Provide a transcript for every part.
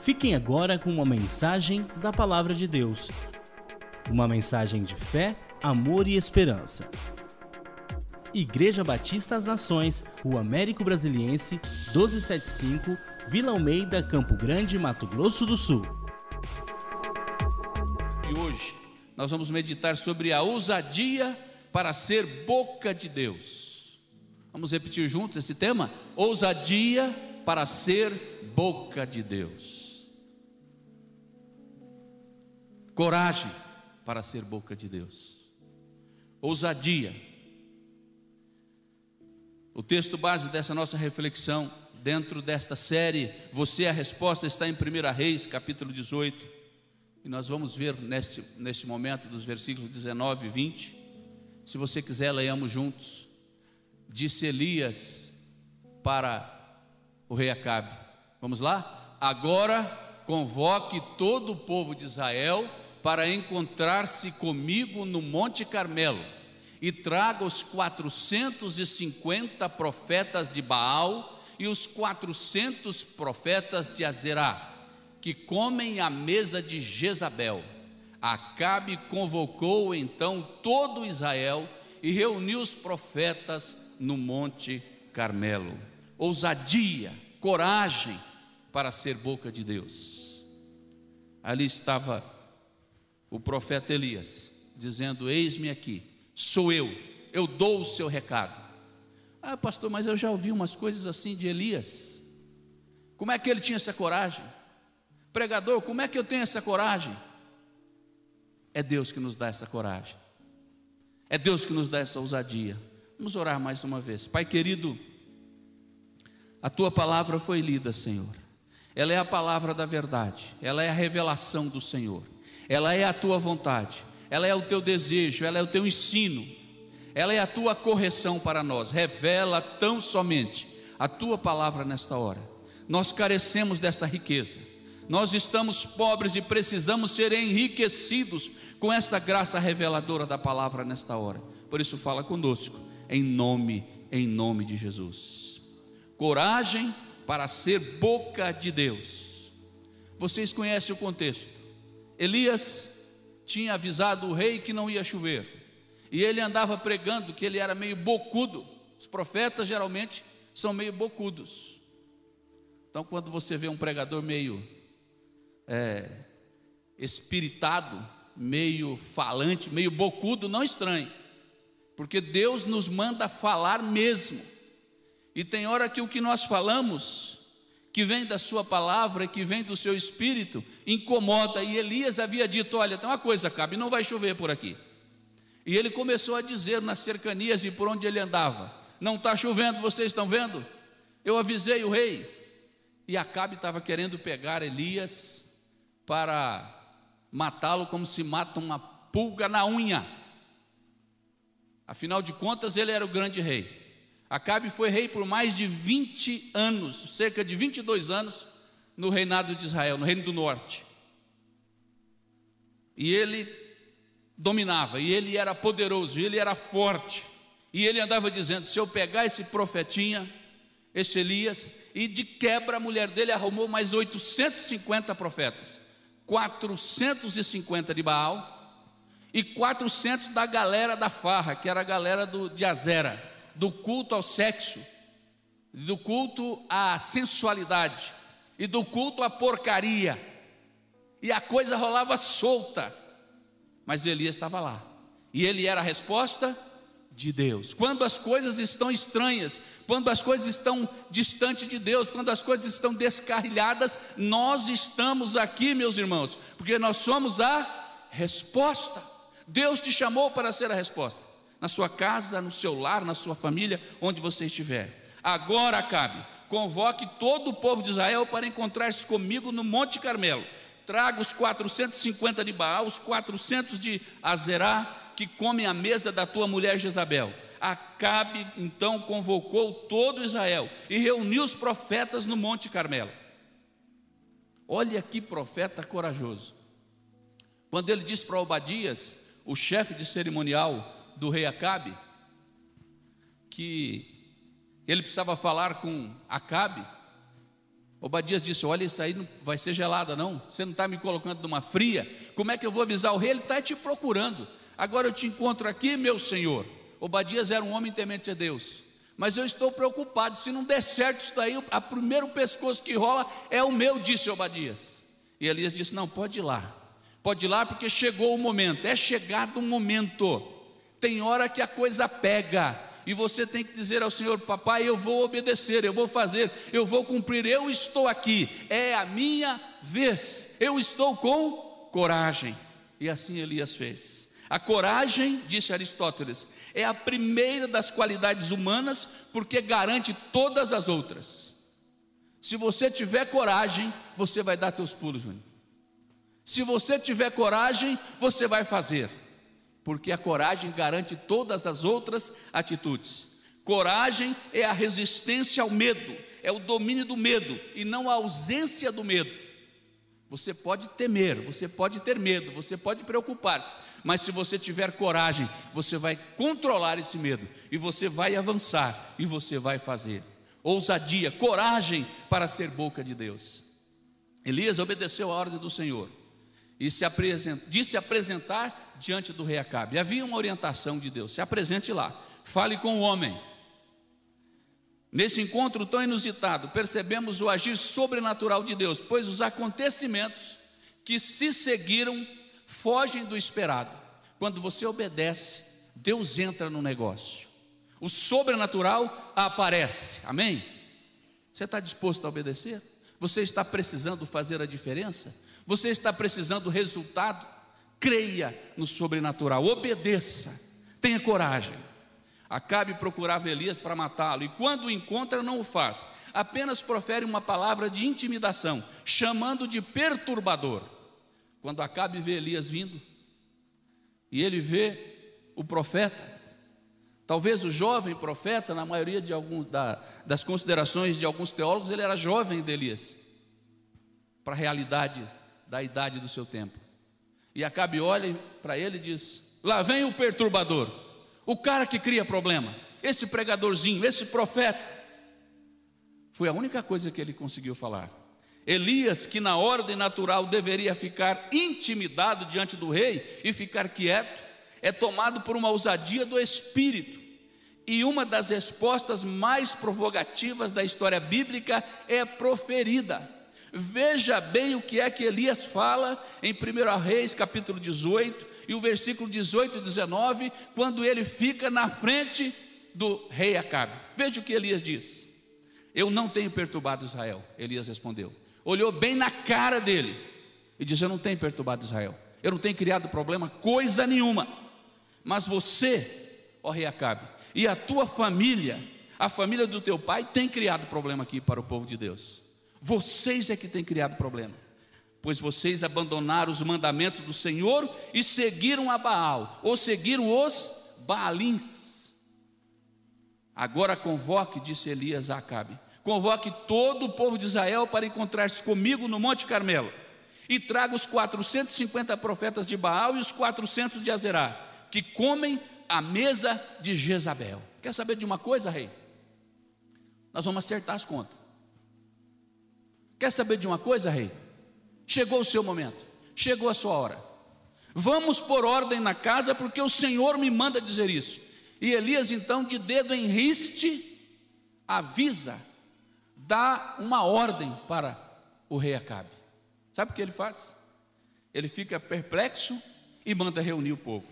Fiquem agora com uma mensagem da Palavra de Deus. Uma mensagem de fé, amor e esperança. Igreja Batista das Nações, Rua Américo Brasiliense, 1275, Vila Almeida, Campo Grande, Mato Grosso do Sul. E hoje nós vamos meditar sobre a ousadia para ser boca de Deus. Vamos repetir juntos esse tema? Ousadia para ser boca de Deus. coragem para ser boca de Deus, ousadia. O texto base dessa nossa reflexão, dentro desta série, Você a Resposta, está em 1 Reis, capítulo 18, e nós vamos ver neste, neste momento dos versículos 19 e 20. Se você quiser, leiamos juntos. Disse Elias para o rei Acabe: Vamos lá? Agora convoque todo o povo de Israel para encontrar-se comigo no Monte Carmelo e traga os 450 profetas de Baal e os 400 profetas de Azerá, que comem à mesa de Jezabel. Acabe convocou então todo Israel e reuniu os profetas no Monte Carmelo. Ousadia, coragem para ser boca de Deus. Ali estava o profeta Elias, dizendo: Eis-me aqui, sou eu, eu dou o seu recado. Ah, pastor, mas eu já ouvi umas coisas assim de Elias. Como é que ele tinha essa coragem? Pregador, como é que eu tenho essa coragem? É Deus que nos dá essa coragem. É Deus que nos dá essa ousadia. Vamos orar mais uma vez. Pai querido, a tua palavra foi lida, Senhor. Ela é a palavra da verdade, ela é a revelação do Senhor ela é a tua vontade, ela é o teu desejo, ela é o teu ensino, ela é a tua correção para nós. Revela tão somente a tua palavra nesta hora. Nós carecemos desta riqueza. Nós estamos pobres e precisamos ser enriquecidos com esta graça reveladora da palavra nesta hora. Por isso fala conosco em nome em nome de Jesus. Coragem para ser boca de Deus. Vocês conhecem o contexto. Elias tinha avisado o rei que não ia chover, e ele andava pregando que ele era meio bocudo. Os profetas geralmente são meio bocudos. Então, quando você vê um pregador meio é, espiritado, meio falante, meio bocudo, não estranhe, porque Deus nos manda falar mesmo. E tem hora que o que nós falamos que vem da sua palavra, que vem do seu espírito, incomoda. E Elias havia dito: Olha, tem uma coisa, cabe, não vai chover por aqui. E ele começou a dizer nas cercanias e por onde ele andava: Não está chovendo, vocês estão vendo? Eu avisei o rei. E Acabe estava querendo pegar Elias para matá-lo como se mata uma pulga na unha. Afinal de contas, ele era o grande rei. Acabe foi rei por mais de 20 anos, cerca de 22 anos, no reinado de Israel, no reino do norte. E ele dominava, e ele era poderoso, e ele era forte. E ele andava dizendo: se eu pegar esse profetinha, esse Elias, e de quebra a mulher dele arrumou mais 850 profetas, 450 de Baal e 400 da galera da farra, que era a galera do, de Azera do culto ao sexo, do culto à sensualidade e do culto à porcaria. E a coisa rolava solta. Mas Elias estava lá. E ele era a resposta de Deus. Quando as coisas estão estranhas, quando as coisas estão distante de Deus, quando as coisas estão descarrilhadas, nós estamos aqui, meus irmãos, porque nós somos a resposta. Deus te chamou para ser a resposta na sua casa, no seu lar, na sua família, onde você estiver. Agora, Acabe, convoque todo o povo de Israel para encontrar-se comigo no Monte Carmelo. Traga os 450 de Baal, os 400 de Azerá, que comem a mesa da tua mulher Jezabel. Acabe então convocou todo Israel e reuniu os profetas no Monte Carmelo. Olha que profeta corajoso. Quando ele disse para Obadias, o chefe de cerimonial, do rei Acabe, que ele precisava falar com Acabe, Obadias disse: Olha, isso aí não vai ser gelada, não. Você não está me colocando numa fria. Como é que eu vou avisar o rei? Ele está te procurando. Agora eu te encontro aqui, meu senhor. Obadias era um homem temente a Deus. Mas eu estou preocupado. Se não der certo isso daí, o primeiro pescoço que rola é o meu, disse Obadias. E Elias disse: Não, pode ir lá. Pode ir lá porque chegou o momento. É chegado o momento. Tem hora que a coisa pega e você tem que dizer ao Senhor: Papai, eu vou obedecer, eu vou fazer, eu vou cumprir, eu estou aqui, é a minha vez, eu estou com coragem. E assim Elias fez. A coragem, disse Aristóteles, é a primeira das qualidades humanas porque garante todas as outras. Se você tiver coragem, você vai dar teus pulos, Júnior. Se você tiver coragem, você vai fazer porque a coragem garante todas as outras atitudes. Coragem é a resistência ao medo, é o domínio do medo e não a ausência do medo. Você pode temer, você pode ter medo, você pode preocupar-se, mas se você tiver coragem, você vai controlar esse medo e você vai avançar e você vai fazer. Ousadia, coragem para ser boca de Deus. Elias obedeceu a ordem do Senhor e se apresent, disse apresentar diante do rei Acabe. Havia uma orientação de Deus: se apresente lá, fale com o homem. Nesse encontro tão inusitado, percebemos o agir sobrenatural de Deus, pois os acontecimentos que se seguiram fogem do esperado. Quando você obedece, Deus entra no negócio. O sobrenatural aparece. Amém? Você está disposto a obedecer? Você está precisando fazer a diferença? Você está precisando do resultado? Creia no sobrenatural, obedeça, tenha coragem. Acabe procurava Elias para matá-lo, e quando o encontra, não o faz, apenas profere uma palavra de intimidação, chamando de perturbador. Quando Acabe vê Elias vindo, e ele vê o profeta, talvez o jovem profeta, na maioria de alguns, da, das considerações de alguns teólogos, ele era jovem de Elias, para a realidade da idade do seu tempo. E Acabe olha para ele e diz: Lá vem o perturbador, o cara que cria problema, esse pregadorzinho, esse profeta. Foi a única coisa que ele conseguiu falar. Elias, que na ordem natural deveria ficar intimidado diante do rei e ficar quieto, é tomado por uma ousadia do espírito. E uma das respostas mais provocativas da história bíblica é proferida. Veja bem o que é que Elias fala em 1 Reis, capítulo 18, e o versículo 18 e 19, quando ele fica na frente do rei Acabe. Veja o que Elias diz: Eu não tenho perturbado Israel. Elias respondeu. Olhou bem na cara dele e disse: Eu não tenho perturbado Israel. Eu não tenho criado problema, coisa nenhuma. Mas você, ó rei Acabe, e a tua família, a família do teu pai, tem criado problema aqui para o povo de Deus. Vocês é que têm criado problema, pois vocês abandonaram os mandamentos do Senhor e seguiram a Baal, ou seguiram os Baalins. Agora convoque, disse Elias a Acabe, convoque todo o povo de Israel para encontrar-se comigo no Monte Carmelo, e traga os 450 profetas de Baal e os 400 de Azerá, que comem a mesa de Jezabel. Quer saber de uma coisa, rei? Nós vamos acertar as contas. Quer saber de uma coisa, rei? Chegou o seu momento, chegou a sua hora. Vamos por ordem na casa, porque o Senhor me manda dizer isso. E Elias, então, de dedo em riste, avisa, dá uma ordem para o rei Acabe. Sabe o que ele faz? Ele fica perplexo e manda reunir o povo.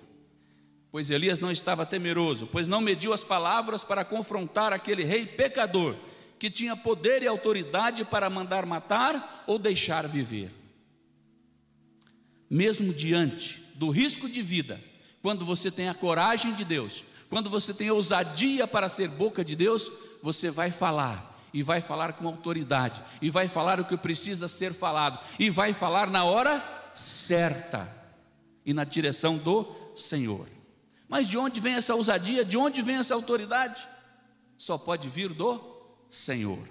Pois Elias não estava temeroso, pois não mediu as palavras para confrontar aquele rei pecador que tinha poder e autoridade para mandar matar ou deixar viver. Mesmo diante do risco de vida, quando você tem a coragem de Deus, quando você tem ousadia para ser boca de Deus, você vai falar, e vai falar com autoridade, e vai falar o que precisa ser falado, e vai falar na hora certa e na direção do Senhor. Mas de onde vem essa ousadia? De onde vem essa autoridade? Só pode vir do Senhor.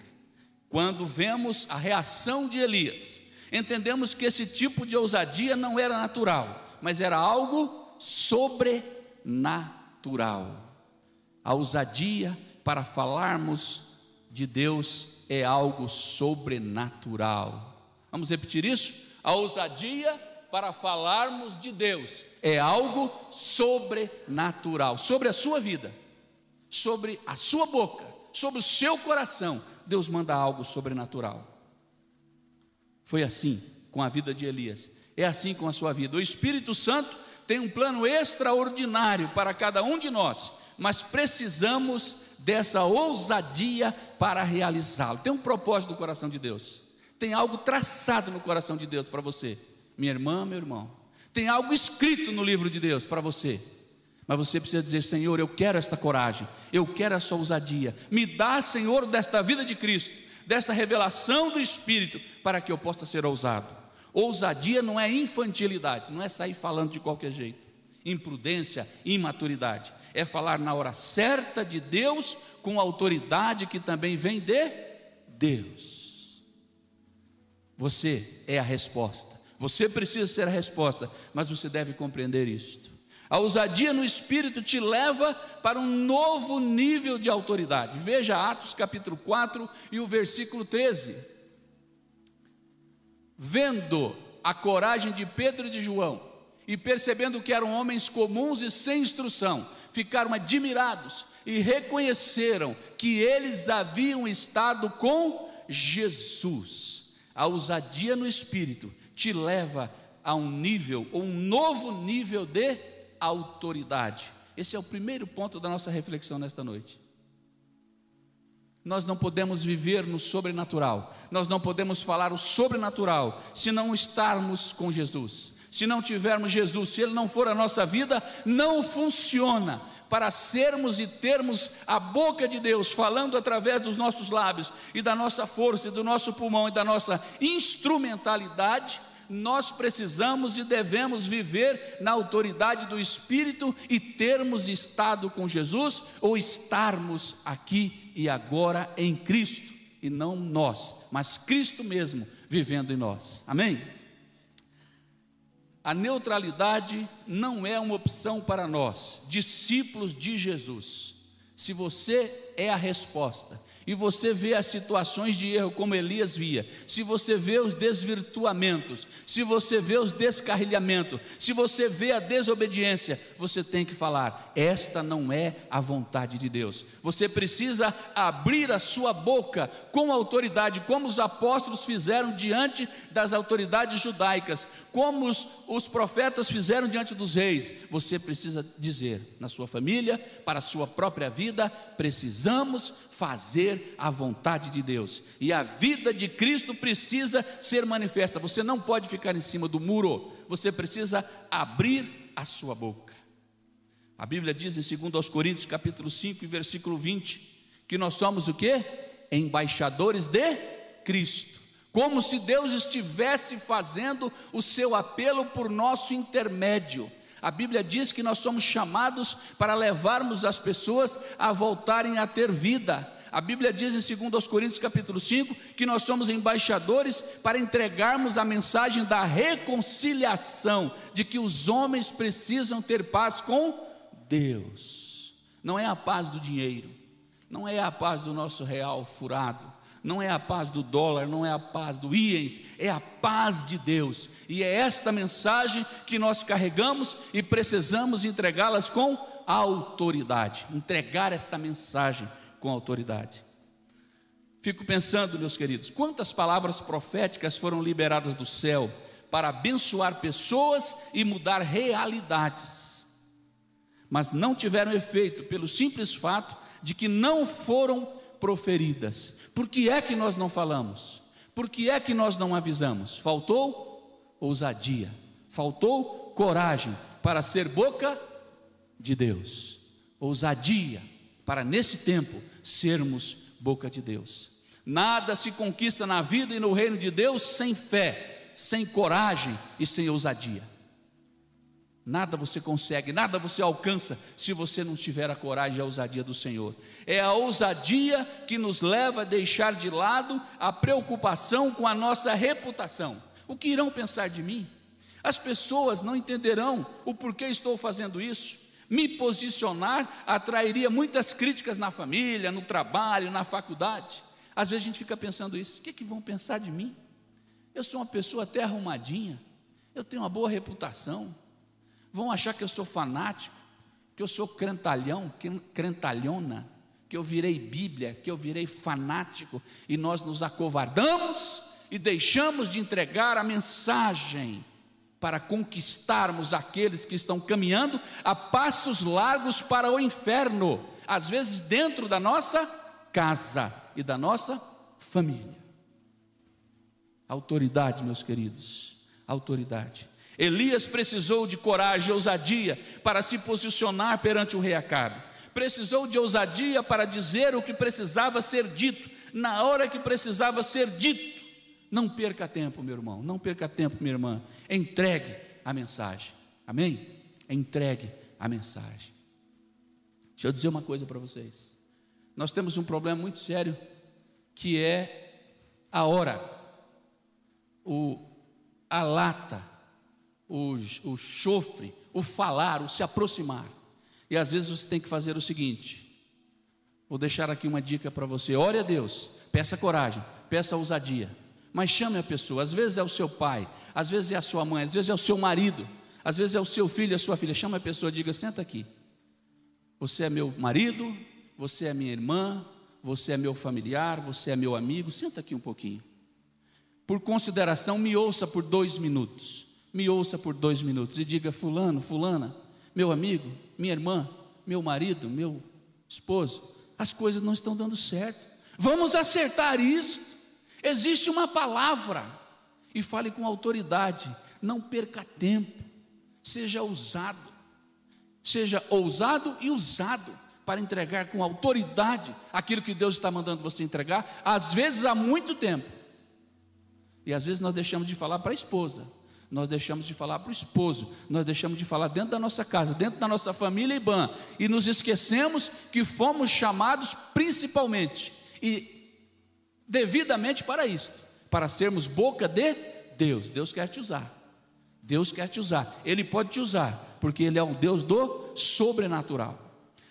Quando vemos a reação de Elias, entendemos que esse tipo de ousadia não era natural, mas era algo sobrenatural. A ousadia para falarmos de Deus é algo sobrenatural. Vamos repetir isso? A ousadia para falarmos de Deus é algo sobrenatural sobre a sua vida, sobre a sua boca, sobre o seu coração. Deus manda algo sobrenatural. Foi assim com a vida de Elias, é assim com a sua vida. O Espírito Santo tem um plano extraordinário para cada um de nós, mas precisamos dessa ousadia para realizá-lo. Tem um propósito do coração de Deus, tem algo traçado no coração de Deus para você, minha irmã, meu irmão. Tem algo escrito no livro de Deus para você. Mas você precisa dizer: Senhor, eu quero esta coragem, eu quero essa ousadia. Me dá, Senhor, desta vida de Cristo, desta revelação do Espírito, para que eu possa ser ousado. Ousadia não é infantilidade, não é sair falando de qualquer jeito. Imprudência, imaturidade. É falar na hora certa de Deus, com autoridade que também vem de Deus. Você é a resposta. Você precisa ser a resposta, mas você deve compreender isto. A ousadia no espírito te leva para um novo nível de autoridade. Veja Atos capítulo 4 e o versículo 13 vendo a coragem de Pedro e de João, e percebendo que eram homens comuns e sem instrução, ficaram admirados e reconheceram que eles haviam estado com Jesus. A ousadia no espírito te leva a um nível, um novo nível de autoridade. Esse é o primeiro ponto da nossa reflexão nesta noite. Nós não podemos viver no sobrenatural, nós não podemos falar o sobrenatural se não estarmos com Jesus. Se não tivermos Jesus, se Ele não for a nossa vida, não funciona. Para sermos e termos a boca de Deus falando através dos nossos lábios e da nossa força, e do nosso pulmão e da nossa instrumentalidade, nós precisamos e devemos viver na autoridade do Espírito e termos estado com Jesus ou estarmos aqui e agora em Cristo, e não nós, mas Cristo mesmo vivendo em nós. Amém? A neutralidade não é uma opção para nós, discípulos de Jesus. Se você é a resposta, e você vê as situações de erro como Elias via, se você vê os desvirtuamentos, se você vê os descarrilhamentos, se você vê a desobediência, você tem que falar: esta não é a vontade de Deus. Você precisa abrir a sua boca com autoridade, como os apóstolos fizeram diante das autoridades judaicas, como os, os profetas fizeram diante dos reis. Você precisa dizer na sua família, para a sua própria vida, precisamos fazer a vontade de Deus. E a vida de Cristo precisa ser manifesta. Você não pode ficar em cima do muro, você precisa abrir a sua boca. A Bíblia diz em 2 Coríntios, capítulo 5, versículo 20, que nós somos o que? Embaixadores de Cristo. Como se Deus estivesse fazendo o seu apelo por nosso intermédio. A Bíblia diz que nós somos chamados para levarmos as pessoas a voltarem a ter vida. A Bíblia diz em 2 Coríntios capítulo 5 que nós somos embaixadores para entregarmos a mensagem da reconciliação, de que os homens precisam ter paz com Deus. Não é a paz do dinheiro, não é a paz do nosso real furado, não é a paz do dólar, não é a paz do iens, é a paz de Deus. E é esta mensagem que nós carregamos e precisamos entregá-las com autoridade. Entregar esta mensagem com autoridade. Fico pensando, meus queridos, quantas palavras proféticas foram liberadas do céu para abençoar pessoas e mudar realidades, mas não tiveram efeito pelo simples fato de que não foram proferidas. Por que é que nós não falamos? Por que é que nós não avisamos? Faltou ousadia, faltou coragem para ser boca de Deus. Ousadia para nesse tempo sermos boca de Deus. Nada se conquista na vida e no reino de Deus sem fé, sem coragem e sem ousadia. Nada você consegue, nada você alcança se você não tiver a coragem e a ousadia do Senhor. É a ousadia que nos leva a deixar de lado a preocupação com a nossa reputação. O que irão pensar de mim? As pessoas não entenderão o porquê estou fazendo isso. Me posicionar atrairia muitas críticas na família, no trabalho, na faculdade. Às vezes a gente fica pensando isso: o que, é que vão pensar de mim? Eu sou uma pessoa até arrumadinha, eu tenho uma boa reputação. Vão achar que eu sou fanático, que eu sou crentalhão, crentalhona, que eu virei Bíblia, que eu virei fanático, e nós nos acovardamos e deixamos de entregar a mensagem para conquistarmos aqueles que estão caminhando a passos largos para o inferno, às vezes dentro da nossa casa e da nossa família. Autoridade, meus queridos, autoridade. Elias precisou de coragem e ousadia para se posicionar perante o rei Acabe. Precisou de ousadia para dizer o que precisava ser dito, na hora que precisava ser dito. Não perca tempo, meu irmão, não perca tempo, minha irmã. Entregue a mensagem. Amém? Entregue a mensagem. Deixa eu dizer uma coisa para vocês. Nós temos um problema muito sério que é a hora, o, a lata, o, o chofre, o falar, o se aproximar. E às vezes você tem que fazer o seguinte: vou deixar aqui uma dica para você. Ore a Deus, peça coragem, peça ousadia, mas chame a pessoa. Às vezes é o seu pai, às vezes é a sua mãe, às vezes é o seu marido, às vezes é o seu filho, a sua filha. Chama a pessoa, diga: senta aqui. Você é meu marido, você é minha irmã, você é meu familiar, você é meu amigo. Senta aqui um pouquinho. Por consideração, me ouça por dois minutos. Me ouça por dois minutos e diga: Fulano, Fulana, meu amigo, minha irmã, meu marido, meu esposo, as coisas não estão dando certo. Vamos acertar isto. Existe uma palavra. E fale com autoridade. Não perca tempo. Seja ousado. Seja ousado e usado para entregar com autoridade aquilo que Deus está mandando você entregar, às vezes há muito tempo. E às vezes nós deixamos de falar para a esposa, nós deixamos de falar para o esposo, nós deixamos de falar dentro da nossa casa, dentro da nossa família IBAN, e nos esquecemos que fomos chamados principalmente e devidamente para isto, para sermos boca de Deus. Deus quer te usar. Deus quer te usar. Ele pode te usar, porque ele é um Deus do sobrenatural.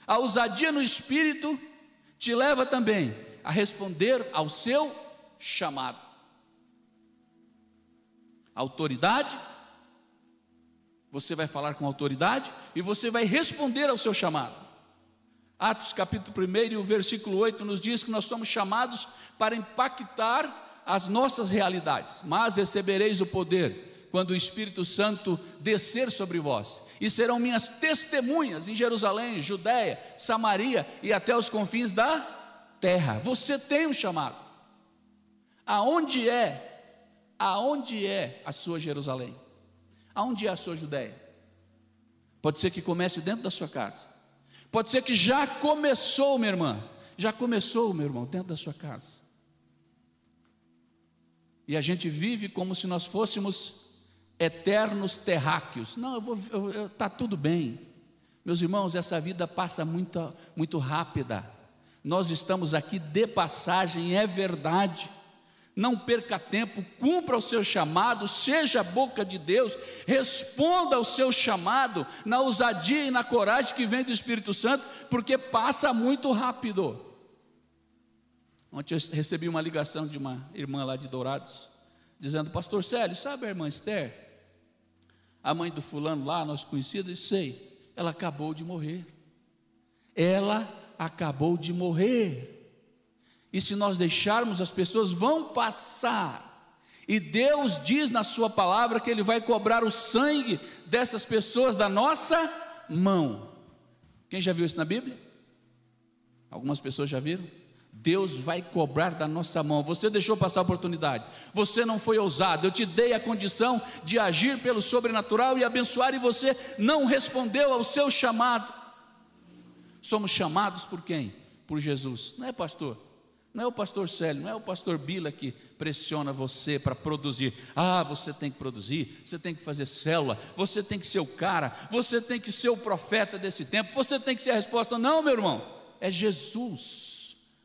A ousadia no espírito te leva também a responder ao seu chamado. Autoridade, você vai falar com autoridade e você vai responder ao seu chamado. Atos capítulo 1 e o versículo 8 nos diz que nós somos chamados para impactar as nossas realidades, mas recebereis o poder quando o Espírito Santo descer sobre vós, e serão minhas testemunhas em Jerusalém, Judéia, Samaria e até os confins da terra. Você tem um chamado. Aonde é? Aonde é a sua Jerusalém? Aonde é a sua Judéia? Pode ser que comece dentro da sua casa. Pode ser que já começou, minha irmã. Já começou, meu irmão, dentro da sua casa. E a gente vive como se nós fôssemos eternos terráqueos. Não, eu vou, eu, eu, tá tudo bem. Meus irmãos, essa vida passa muito, muito rápida. Nós estamos aqui de passagem, é verdade. Não perca tempo, cumpra o seu chamado, seja a boca de Deus, responda ao seu chamado na ousadia e na coragem que vem do Espírito Santo, porque passa muito rápido. Ontem eu recebi uma ligação de uma irmã lá de Dourados, dizendo: Pastor Célio, sabe a irmã Esther? a mãe do fulano lá, nosso conhecido, e sei, ela acabou de morrer. Ela acabou de morrer. E se nós deixarmos, as pessoas vão passar. E Deus diz na Sua palavra que Ele vai cobrar o sangue dessas pessoas da nossa mão. Quem já viu isso na Bíblia? Algumas pessoas já viram? Deus vai cobrar da nossa mão. Você deixou passar a oportunidade, você não foi ousado. Eu te dei a condição de agir pelo sobrenatural e abençoar, e você não respondeu ao seu chamado. Somos chamados por quem? Por Jesus, não é pastor? Não é o pastor Célio, não é o pastor Bila que pressiona você para produzir. Ah, você tem que produzir, você tem que fazer célula, você tem que ser o cara, você tem que ser o profeta desse tempo, você tem que ser a resposta. Não, meu irmão, é Jesus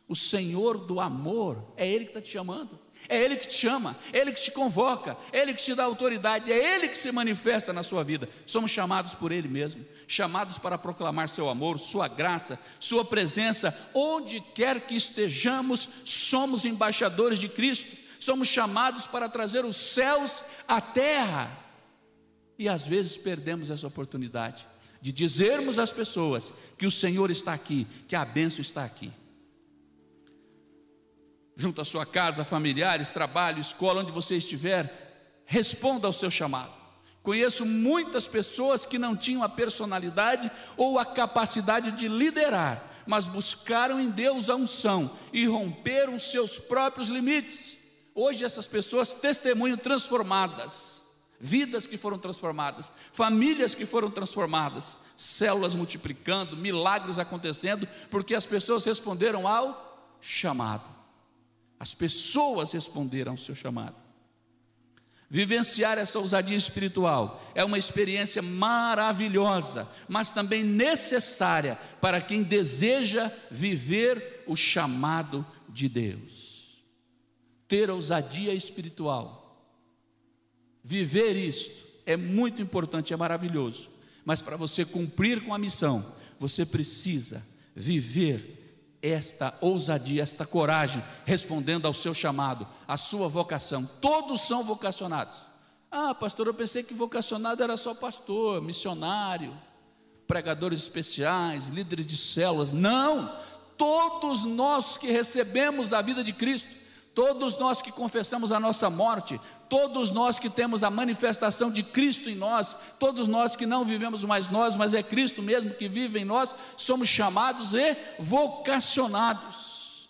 o Senhor do amor, é Ele que está te chamando, É Ele que te chama, é Ele que te convoca, é Ele que te dá autoridade, é Ele que se manifesta na sua vida. Somos chamados por Ele mesmo, chamados para proclamar Seu amor, Sua graça, Sua presença, onde quer que estejamos, somos embaixadores de Cristo, somos chamados para trazer os céus à terra. E às vezes perdemos essa oportunidade de dizermos às pessoas que o Senhor está aqui, que a bênção está aqui junto à sua casa, familiares, trabalho, escola, onde você estiver, responda ao seu chamado. Conheço muitas pessoas que não tinham a personalidade ou a capacidade de liderar, mas buscaram em Deus a unção e romperam seus próprios limites. Hoje essas pessoas testemunham transformadas, vidas que foram transformadas, famílias que foram transformadas, células multiplicando, milagres acontecendo, porque as pessoas responderam ao chamado. As pessoas responderam ao seu chamado. Vivenciar essa ousadia espiritual é uma experiência maravilhosa, mas também necessária para quem deseja viver o chamado de Deus. Ter ousadia espiritual, viver isto é muito importante, é maravilhoso, mas para você cumprir com a missão, você precisa viver esta ousadia, esta coragem, respondendo ao seu chamado, à sua vocação. Todos são vocacionados. Ah, pastor, eu pensei que vocacionado era só pastor, missionário, pregadores especiais, líderes de células. Não! Todos nós que recebemos a vida de Cristo Todos nós que confessamos a nossa morte, todos nós que temos a manifestação de Cristo em nós, todos nós que não vivemos mais nós, mas é Cristo mesmo que vive em nós, somos chamados e vocacionados.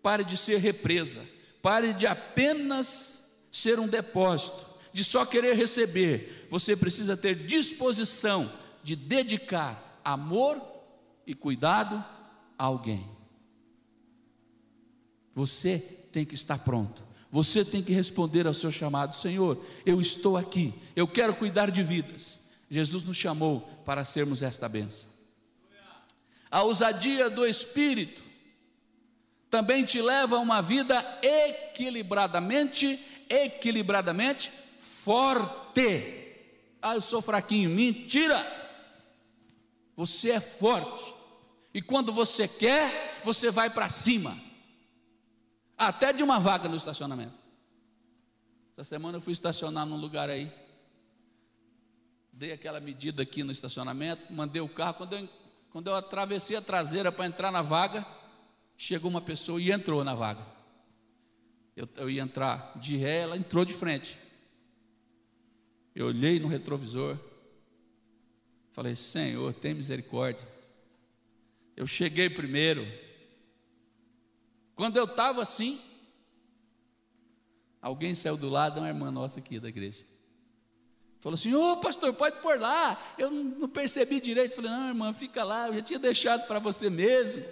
Pare de ser represa, pare de apenas ser um depósito, de só querer receber. Você precisa ter disposição de dedicar amor e cuidado a alguém. Você tem que estar pronto. Você tem que responder ao seu chamado: Senhor, eu estou aqui, eu quero cuidar de vidas. Jesus nos chamou para sermos esta benção. A ousadia do Espírito também te leva a uma vida equilibradamente, equilibradamente forte. Ah, eu sou fraquinho. Mentira! Você é forte. E quando você quer, você vai para cima até de uma vaga no estacionamento. Essa semana eu fui estacionar num lugar aí. Dei aquela medida aqui no estacionamento, mandei o carro. Quando eu, quando eu atravessei a traseira para entrar na vaga, chegou uma pessoa e entrou na vaga. Eu, eu ia entrar de ré, ela entrou de frente. Eu olhei no retrovisor, falei: Senhor, tem misericórdia. Eu cheguei primeiro, quando eu estava assim, alguém saiu do lado, uma irmã nossa aqui da igreja. Falou assim: Ô oh, pastor, pode pôr lá. Eu não percebi direito. Falei: Não, irmã, fica lá. Eu já tinha deixado para você mesmo.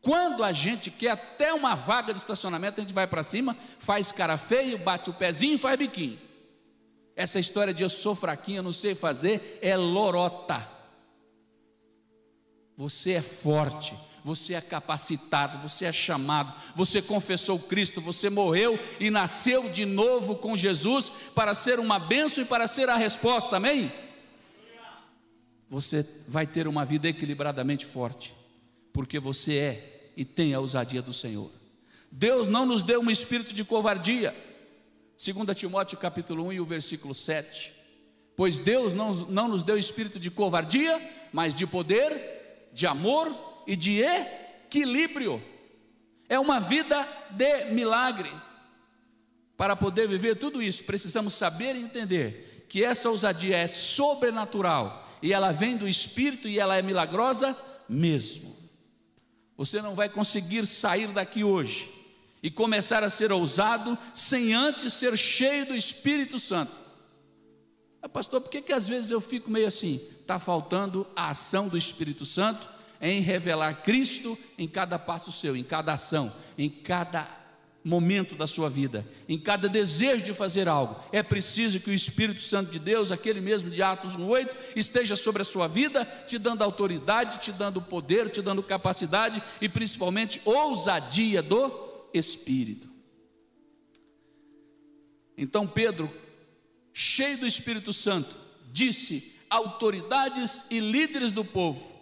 Quando a gente quer até uma vaga de estacionamento, a gente vai para cima, faz cara feio, bate o pezinho e faz biquinho. Essa história de eu sou fraquinho, eu não sei fazer, é lorota. Você é forte você é capacitado, você é chamado, você confessou Cristo, você morreu e nasceu de novo com Jesus para ser uma bênção e para ser a resposta, amém? Você vai ter uma vida equilibradamente forte, porque você é e tem a ousadia do Senhor. Deus não nos deu um espírito de covardia, 2 Timóteo capítulo 1 e o versículo 7. Pois Deus não, não nos deu espírito de covardia, mas de poder, de amor e de equilíbrio. É uma vida de milagre. Para poder viver tudo isso, precisamos saber e entender que essa ousadia é sobrenatural e ela vem do Espírito e ela é milagrosa mesmo. Você não vai conseguir sair daqui hoje e começar a ser ousado sem antes ser cheio do Espírito Santo. Ah, pastor, por que, que às vezes eu fico meio assim? Está faltando a ação do Espírito Santo em revelar Cristo em cada passo seu, em cada ação, em cada momento da sua vida, em cada desejo de fazer algo. É preciso que o Espírito Santo de Deus, aquele mesmo de Atos 1:8, esteja sobre a sua vida, te dando autoridade, te dando poder, te dando capacidade e principalmente ousadia do Espírito. Então Pedro, cheio do Espírito Santo, disse: autoridades e líderes do povo,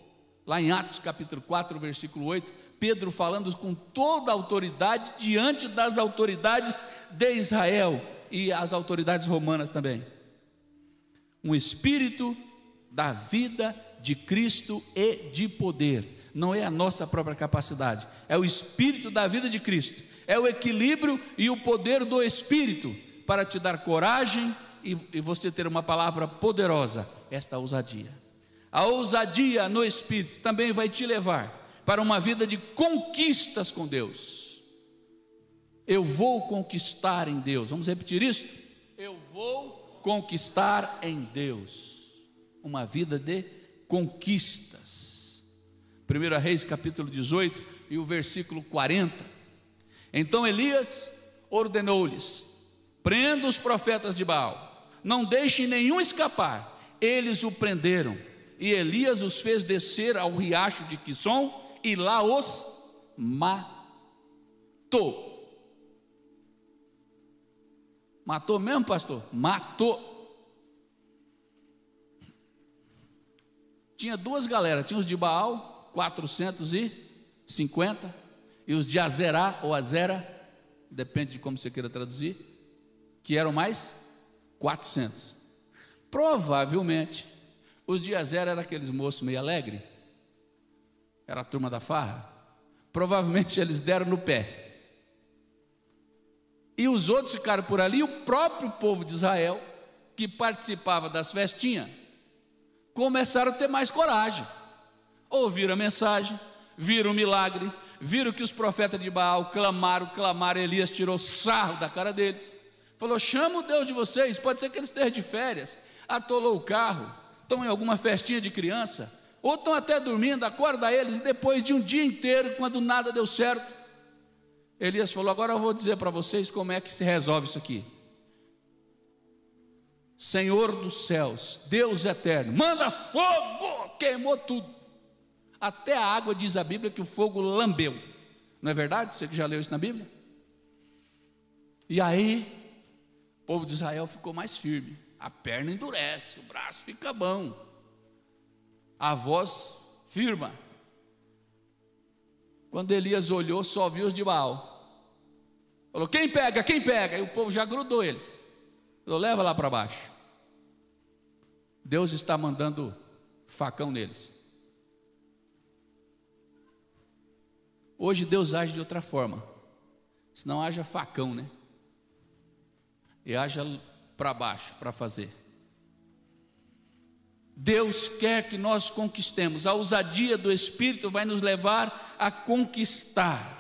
lá em Atos capítulo 4, versículo 8, Pedro falando com toda a autoridade diante das autoridades de Israel e as autoridades romanas também. Um espírito da vida de Cristo e de poder. Não é a nossa própria capacidade, é o espírito da vida de Cristo. É o equilíbrio e o poder do espírito para te dar coragem e, e você ter uma palavra poderosa, esta ousadia. A ousadia no espírito também vai te levar para uma vida de conquistas com Deus. Eu vou conquistar em Deus. Vamos repetir isso? Eu vou conquistar em Deus. Uma vida de conquistas. 1 Reis capítulo 18 e o versículo 40. Então Elias ordenou-lhes: prenda os profetas de Baal, não deixem nenhum escapar. Eles o prenderam, e Elias os fez descer ao riacho de Quisson e lá os matou. Matou mesmo, pastor? Matou. Tinha duas galera, tinha os de Baal, 450, e os de Azerá ou Azera, depende de como você queira traduzir, que eram mais 400. Provavelmente, os de Azera eram aqueles moços meio alegres, era a turma da farra, provavelmente eles deram no pé. E os outros ficaram por ali, o próprio povo de Israel, que participava das festinhas, começaram a ter mais coragem. Ouviram a mensagem, viram o milagre, viram que os profetas de Baal clamaram, clamaram, Elias tirou sarro da cara deles. Falou: chama o Deus de vocês, pode ser que eles estejam de férias, atolou o carro, estão em alguma festinha de criança, ou estão até dormindo, acorda eles, depois de um dia inteiro, quando nada deu certo. Elias falou: Agora eu vou dizer para vocês como é que se resolve isso aqui. Senhor dos céus, Deus eterno, manda fogo, queimou tudo. Até a água diz a Bíblia que o fogo lambeu. Não é verdade? Você que já leu isso na Bíblia? E aí, povo de Israel ficou mais firme. A perna endurece, o braço fica bom a voz firma. Quando Elias olhou, só viu os de Baal. Falou: Quem pega? Quem pega? E o povo já grudou eles. Falou: Leva lá para baixo. Deus está mandando facão neles. Hoje Deus age de outra forma. Se não haja facão, né? E haja para baixo para fazer. Deus quer que nós conquistemos. A ousadia do Espírito vai nos levar a conquistar.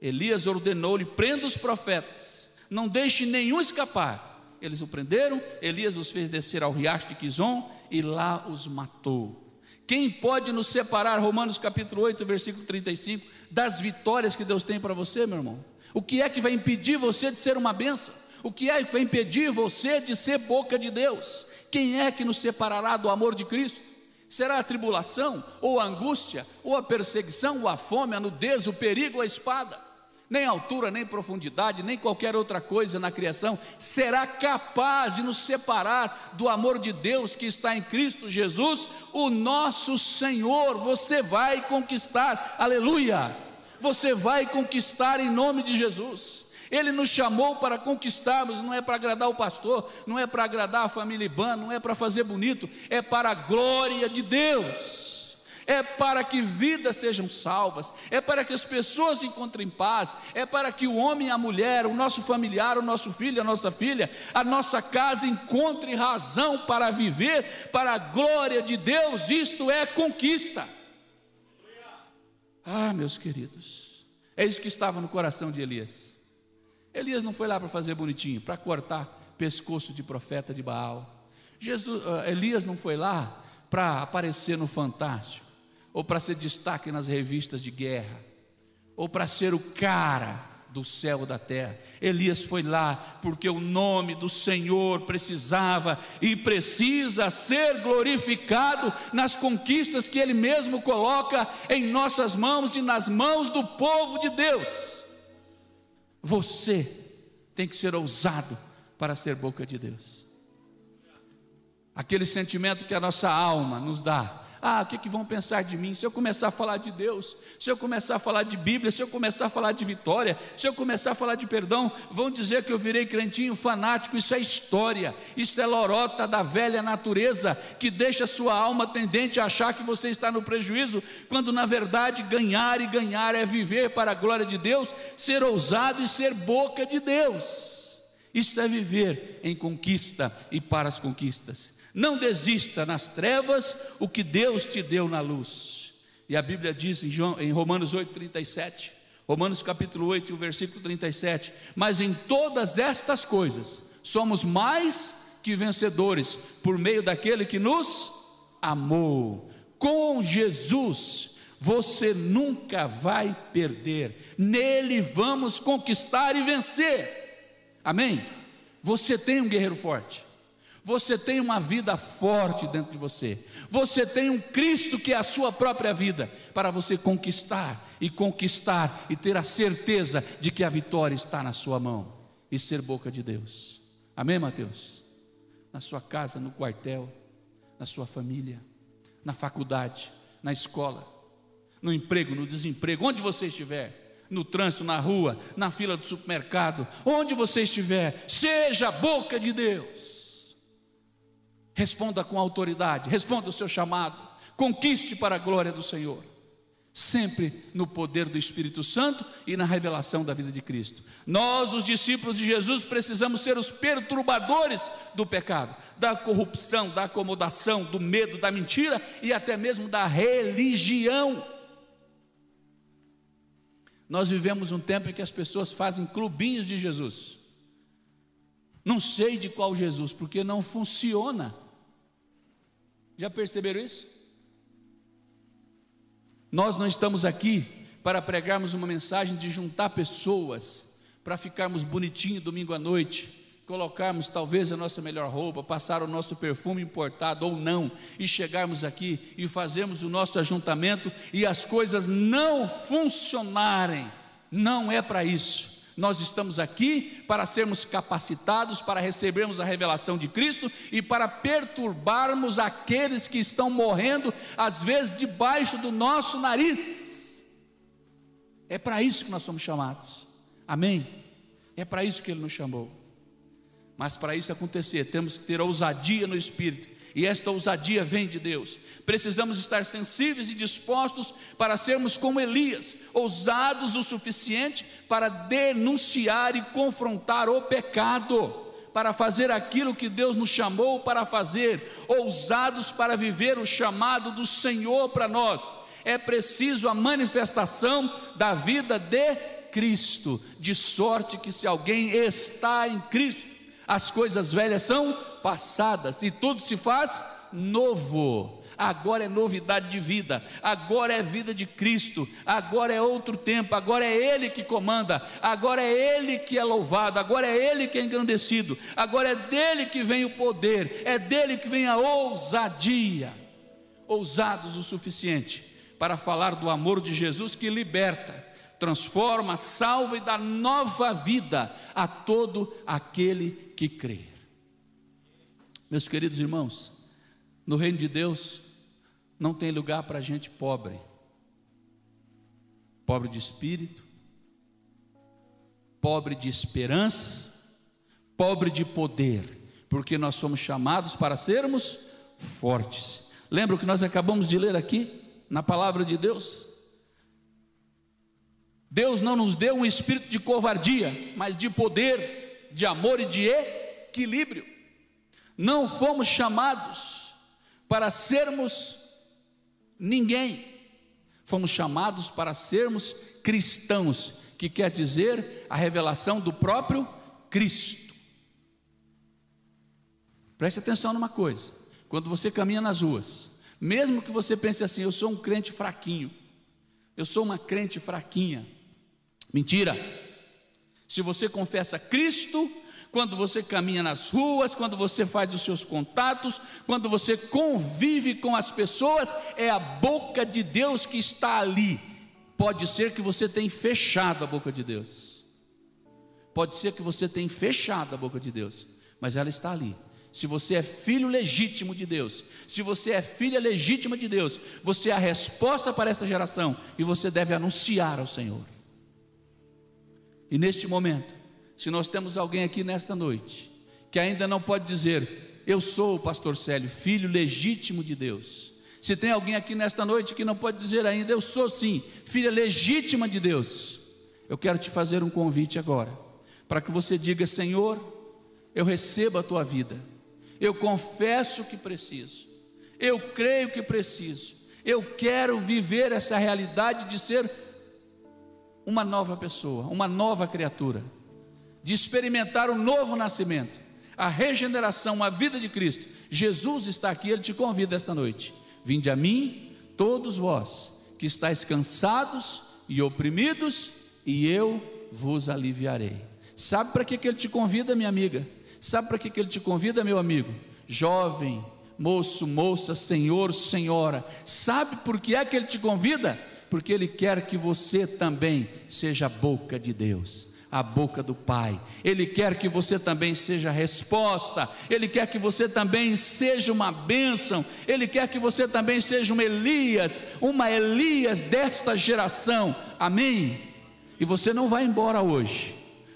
Elias ordenou-lhe: prenda os profetas, não deixe nenhum escapar. Eles o prenderam, Elias os fez descer ao riacho de Quizon e lá os matou. Quem pode nos separar, Romanos capítulo 8, versículo 35, das vitórias que Deus tem para você, meu irmão? O que é que vai impedir você de ser uma benção? O que é que vai impedir você de ser boca de Deus? Quem é que nos separará do amor de Cristo? Será a tribulação, ou a angústia, ou a perseguição, ou a fome, a nudez, o perigo, a espada? Nem altura, nem profundidade, nem qualquer outra coisa na criação será capaz de nos separar do amor de Deus que está em Cristo Jesus, o nosso Senhor. Você vai conquistar, aleluia! Você vai conquistar em nome de Jesus. Ele nos chamou para conquistarmos, não é para agradar o pastor, não é para agradar a família Iban, não é para fazer bonito, é para a glória de Deus. É para que vidas sejam salvas, é para que as pessoas encontrem paz, é para que o homem a mulher, o nosso familiar, o nosso filho, a nossa filha, a nossa casa encontre razão para viver para a glória de Deus. Isto é conquista. Ah, meus queridos, é isso que estava no coração de Elias. Elias não foi lá para fazer bonitinho, para cortar pescoço de profeta de Baal. Jesus, uh, Elias não foi lá para aparecer no Fantástico, ou para ser destaque nas revistas de guerra, ou para ser o cara do céu e da terra. Elias foi lá porque o nome do Senhor precisava e precisa ser glorificado nas conquistas que Ele mesmo coloca em nossas mãos e nas mãos do povo de Deus. Você tem que ser ousado para ser boca de Deus. Aquele sentimento que a nossa alma nos dá, ah, o que, que vão pensar de mim? Se eu começar a falar de Deus, se eu começar a falar de Bíblia, se eu começar a falar de vitória, se eu começar a falar de perdão, vão dizer que eu virei crentinho fanático. Isso é história, isso é lorota da velha natureza que deixa sua alma tendente a achar que você está no prejuízo, quando na verdade ganhar e ganhar é viver para a glória de Deus, ser ousado e ser boca de Deus. Isto é viver em conquista e para as conquistas. Não desista nas trevas o que Deus te deu na luz. E a Bíblia diz em, João, em Romanos 8,37, Romanos capítulo 8, o versículo 37, mas em todas estas coisas somos mais que vencedores por meio daquele que nos amou. Com Jesus você nunca vai perder, nele vamos conquistar e vencer. Amém? Você tem um guerreiro forte. Você tem uma vida forte dentro de você. Você tem um Cristo que é a sua própria vida para você conquistar e conquistar e ter a certeza de que a vitória está na sua mão e ser boca de Deus. Amém, Mateus? Na sua casa, no quartel, na sua família, na faculdade, na escola, no emprego, no desemprego, onde você estiver no trânsito, na rua, na fila do supermercado, onde você estiver, seja boca de Deus. Responda com autoridade, responda o seu chamado, conquiste para a glória do Senhor. Sempre no poder do Espírito Santo e na revelação da vida de Cristo. Nós, os discípulos de Jesus, precisamos ser os perturbadores do pecado, da corrupção, da acomodação, do medo, da mentira e até mesmo da religião. Nós vivemos um tempo em que as pessoas fazem clubinhos de Jesus. Não sei de qual Jesus, porque não funciona. Já perceberam isso? Nós não estamos aqui para pregarmos uma mensagem de juntar pessoas, para ficarmos bonitinho domingo à noite, colocarmos talvez a nossa melhor roupa, passar o nosso perfume importado ou não, e chegarmos aqui e fazermos o nosso ajuntamento e as coisas não funcionarem. Não é para isso. Nós estamos aqui para sermos capacitados para recebermos a revelação de Cristo e para perturbarmos aqueles que estão morrendo, às vezes debaixo do nosso nariz. É para isso que nós somos chamados. Amém? É para isso que Ele nos chamou. Mas para isso acontecer, temos que ter ousadia no espírito e esta ousadia vem de Deus. Precisamos estar sensíveis e dispostos para sermos como Elias, ousados o suficiente para denunciar e confrontar o pecado, para fazer aquilo que Deus nos chamou para fazer, ousados para viver o chamado do Senhor para nós. É preciso a manifestação da vida de Cristo, de sorte que se alguém está em Cristo, as coisas velhas são passadas e tudo se faz novo. Agora é novidade de vida, agora é vida de Cristo, agora é outro tempo, agora é Ele que comanda, agora é Ele que é louvado, agora é Ele que é engrandecido, agora é dele que vem o poder, é dele que vem a ousadia. Ousados o suficiente para falar do amor de Jesus que liberta, transforma, salva e dá nova vida a todo aquele que crê. Meus queridos irmãos, no reino de Deus não tem lugar para gente pobre, pobre de espírito, pobre de esperança, pobre de poder, porque nós somos chamados para sermos fortes. Lembra o que nós acabamos de ler aqui na palavra de Deus? Deus não nos deu um espírito de covardia, mas de poder, de amor e de equilíbrio. Não fomos chamados para sermos ninguém, fomos chamados para sermos cristãos, que quer dizer a revelação do próprio Cristo. Preste atenção numa coisa: quando você caminha nas ruas, mesmo que você pense assim, eu sou um crente fraquinho, eu sou uma crente fraquinha, mentira. Se você confessa Cristo quando você caminha nas ruas, quando você faz os seus contatos, quando você convive com as pessoas, é a boca de Deus que está ali. Pode ser que você tenha fechado a boca de Deus. Pode ser que você tenha fechado a boca de Deus, mas ela está ali. Se você é filho legítimo de Deus, se você é filha legítima de Deus, você é a resposta para esta geração e você deve anunciar ao Senhor. E neste momento, se nós temos alguém aqui nesta noite que ainda não pode dizer, eu sou o pastor Célio, filho legítimo de Deus. Se tem alguém aqui nesta noite que não pode dizer ainda, eu sou sim, filha legítima de Deus. Eu quero te fazer um convite agora, para que você diga: Senhor, eu recebo a tua vida, eu confesso que preciso, eu creio que preciso, eu quero viver essa realidade de ser uma nova pessoa, uma nova criatura, de experimentar um novo nascimento, a regeneração, a vida de Cristo. Jesus está aqui, Ele te convida esta noite. Vinde a mim, todos vós que estáis cansados e oprimidos, e eu vos aliviarei. Sabe para que, que Ele te convida, minha amiga? Sabe para que, que Ele te convida, meu amigo? Jovem, moço, moça, senhor, senhora. Sabe por que é que Ele te convida? Porque Ele quer que você também seja a boca de Deus, a boca do Pai. Ele quer que você também seja a resposta, Ele quer que você também seja uma bênção, Ele quer que você também seja um Elias, uma Elias desta geração, amém? E você não vai embora hoje,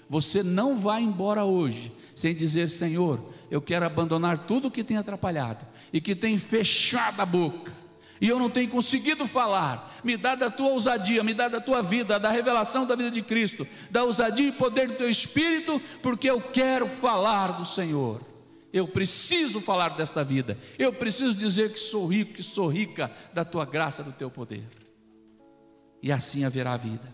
você não vai embora hoje, sem dizer: Senhor, eu quero abandonar tudo que tem atrapalhado e que tem fechado a boca e eu não tenho conseguido falar. Me dá da tua ousadia, me dá da tua vida, da revelação da vida de Cristo, da ousadia e poder do teu espírito, porque eu quero falar do Senhor. Eu preciso falar desta vida. Eu preciso dizer que sou rico, que sou rica da tua graça, do teu poder. E assim haverá vida.